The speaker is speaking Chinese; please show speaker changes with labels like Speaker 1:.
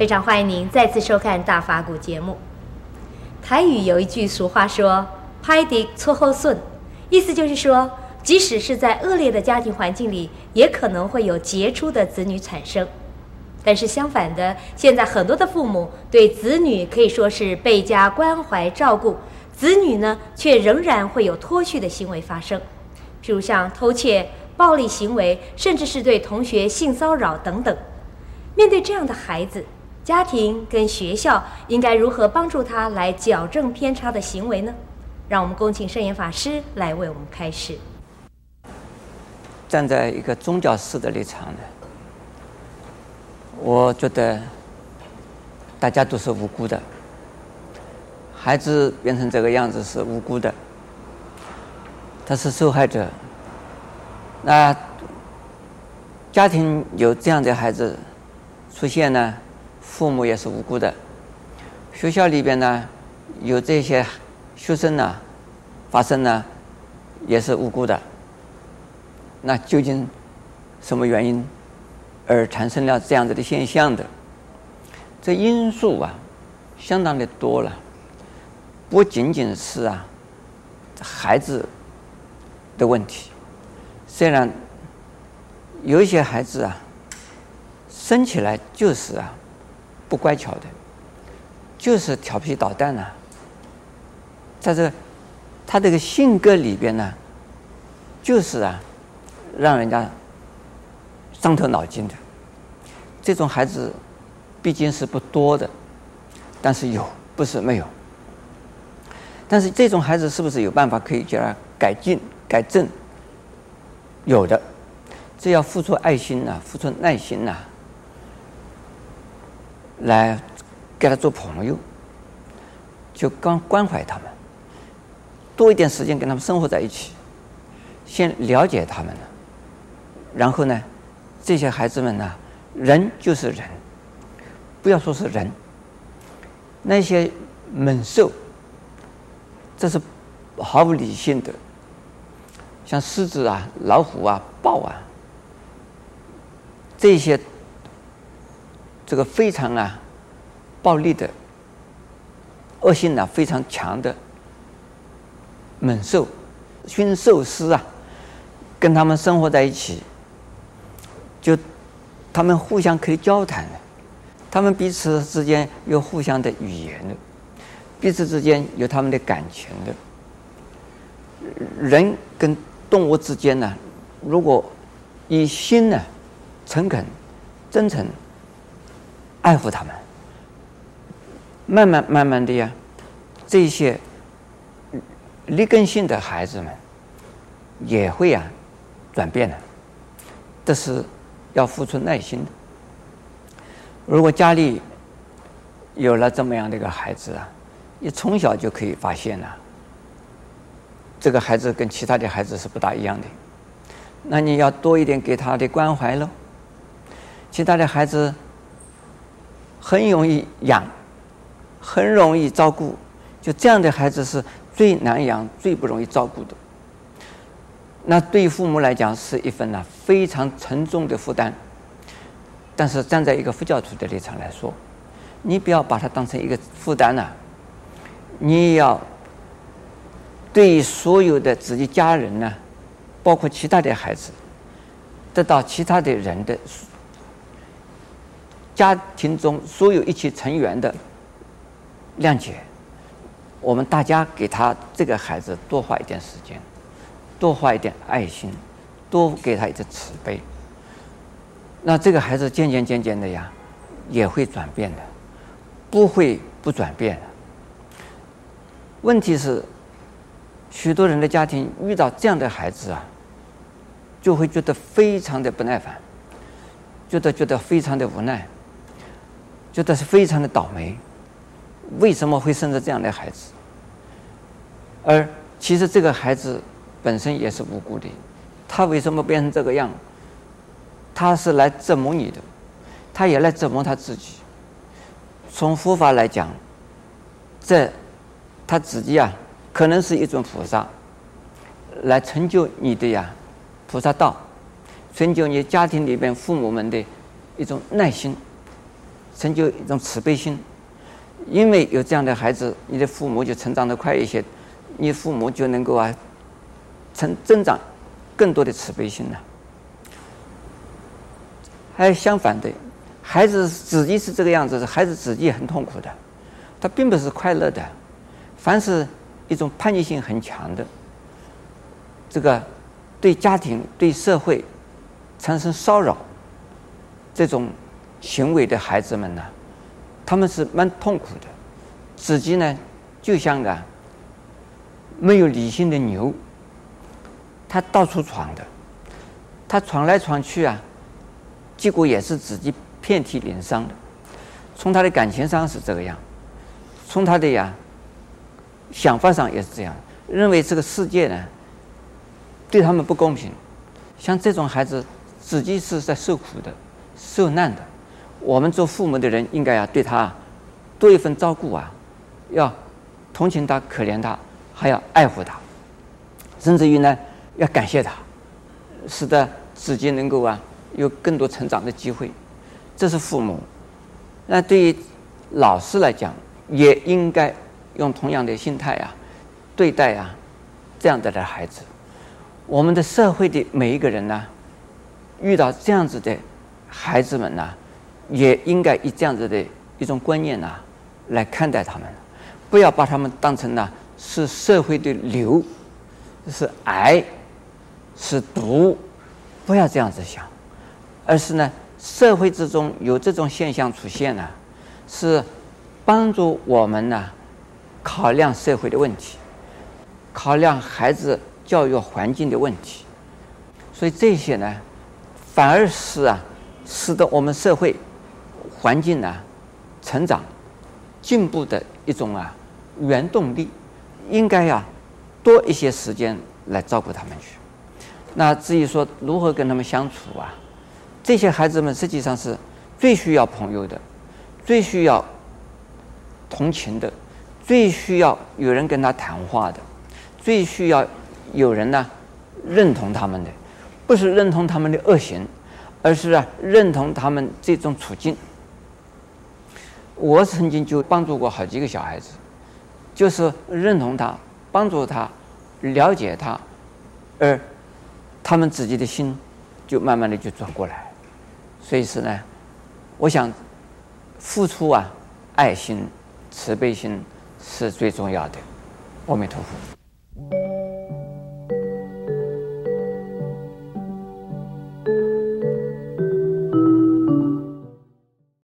Speaker 1: 非常欢迎您再次收看《大法古》节目。台语有一句俗话说：“歹竹出好笋”，意思就是说，即使是在恶劣的家庭环境里，也可能会有杰出的子女产生。但是相反的，现在很多的父母对子女可以说是倍加关怀照顾，子女呢却仍然会有脱序的行为发生，譬如像偷窃、暴力行为，甚至是对同学性骚扰等等。面对这样的孩子，家庭跟学校应该如何帮助他来矫正偏差的行为呢？让我们恭请圣严法师来为我们开示。
Speaker 2: 站在一个宗教师的立场呢，我觉得大家都是无辜的，孩子变成这个样子是无辜的，他是受害者。那家庭有这样的孩子出现呢，父母也是无辜的。学校里边呢，有这些学生呢，发生呢，也是无辜的。那究竟什么原因而产生了这样子的现象的？这因素啊，相当的多了，不仅仅是啊孩子的问题。虽然有一些孩子啊，生起来就是啊。不乖巧的，就是调皮捣蛋呐、在这他这个性格里边呢，就是啊，让人家伤透脑筋的。这种孩子毕竟是不多的，但是有，不是没有。但是这种孩子是不是有办法可以叫他改进、改正？有的，只要付出爱心呐、付出耐心呐、来跟他做朋友，就刚关怀他们，多一点时间跟他们生活在一起，先了解他们了，然后呢，这些孩子们呢，人就是人，不要说是人，那些猛兽，这是毫无理性的，像狮子啊、老虎啊、豹啊，这些。这个非常啊，暴力的、恶性啊非常强的猛兽、驯兽师啊，跟他们生活在一起，就他们互相可以交谈的，他们彼此之间有互相的语言的，彼此之间有他们的感情的。人跟动物之间呢，如果以心呢，诚恳、真诚。爱护他们，慢慢慢慢的呀，这些劣根性的孩子们也会啊转变的，这是要付出耐心的。如果家里有了这么样的一个孩子啊，你从小就可以发现了，这个孩子跟其他的孩子是不大一样的，那你要多一点给他的关怀喽。其他的孩子。很容易养，很容易照顾，就这样的孩子是最难养、最不容易照顾的。那对父母来讲是一份呢非常沉重的负担。但是站在一个佛教徒的立场来说，你不要把它当成一个负担呐，你要对所有的自己家人呢，包括其他的孩子，得到其他的人的。家庭中所有一起成员的谅解，我们大家给他这个孩子多花一点时间，多花一点爱心，多给他一点慈悲，那这个孩子渐渐渐渐的呀，也会转变的，不会不转变的。问题是，许多人的家庭遇到这样的孩子啊，就会觉得非常的不耐烦，觉得觉得非常的无奈。觉得是非常的倒霉，为什么会生着这样的孩子？而其实这个孩子本身也是无辜的，他为什么变成这个样？他是来折磨你的，他也来折磨他自己。从佛法来讲，这他自己啊，可能是一尊菩萨，来成就你的呀菩萨道，成就你家庭里边父母们的一种耐心。成就一种慈悲心。因为有这样的孩子，你的父母就成长得快一些，你父母就能够啊，成增长更多的慈悲心了。还相反的，孩子自己是这个样子，孩子自己也很痛苦的，他并不是快乐的。凡是一种叛逆性很强的，这个对家庭、对社会产生骚扰这种行为的孩子们呢，他们是蛮痛苦的，自己呢就像个没有理性的牛，他到处闯的，他闯来闯去啊，结果也是自己遍体鳞伤的。从他的感情上是这个样，从他的呀想法上也是这样，认为这个世界呢对他们不公平。像这种孩子，自己是在受苦的、受难的。我们做父母的人应该要对他多一份照顾啊，要同情他、可怜他，还要爱护他，甚至于呢，要感谢他，使得自己能够啊有更多成长的机会。这是父母。那对于老师来讲，也应该用同样的心态啊对待啊这样的的孩子。我们的社会的每一个人呢，遇到这样子的孩子们呢。也应该以这样子的一种观念呐、啊，来看待他们，不要把他们当成呢是社会的瘤，是癌，是毒，不要这样子想，而是呢社会之中有这种现象出现呢，是帮助我们呢考量社会的问题，考量孩子教育环境的问题，所以这些呢反而是啊使得我们社会。环境呢，成长、进步的一种啊原动力，应该呀多一些时间来照顾他们去。那至于说如何跟他们相处啊，这些孩子们实际上是最需要朋友的，最需要同情的，最需要有人跟他谈话的，最需要有人呢认同他们的，不是认同他们的恶行，而是啊认同他们这种处境。我曾经就帮助过好几个小孩子，就是认同他，帮助他，了解他，而他们自己的心就慢慢的就转过来。所以是呢，我想付出啊，爱心、慈悲心是最重要的。阿弥陀佛。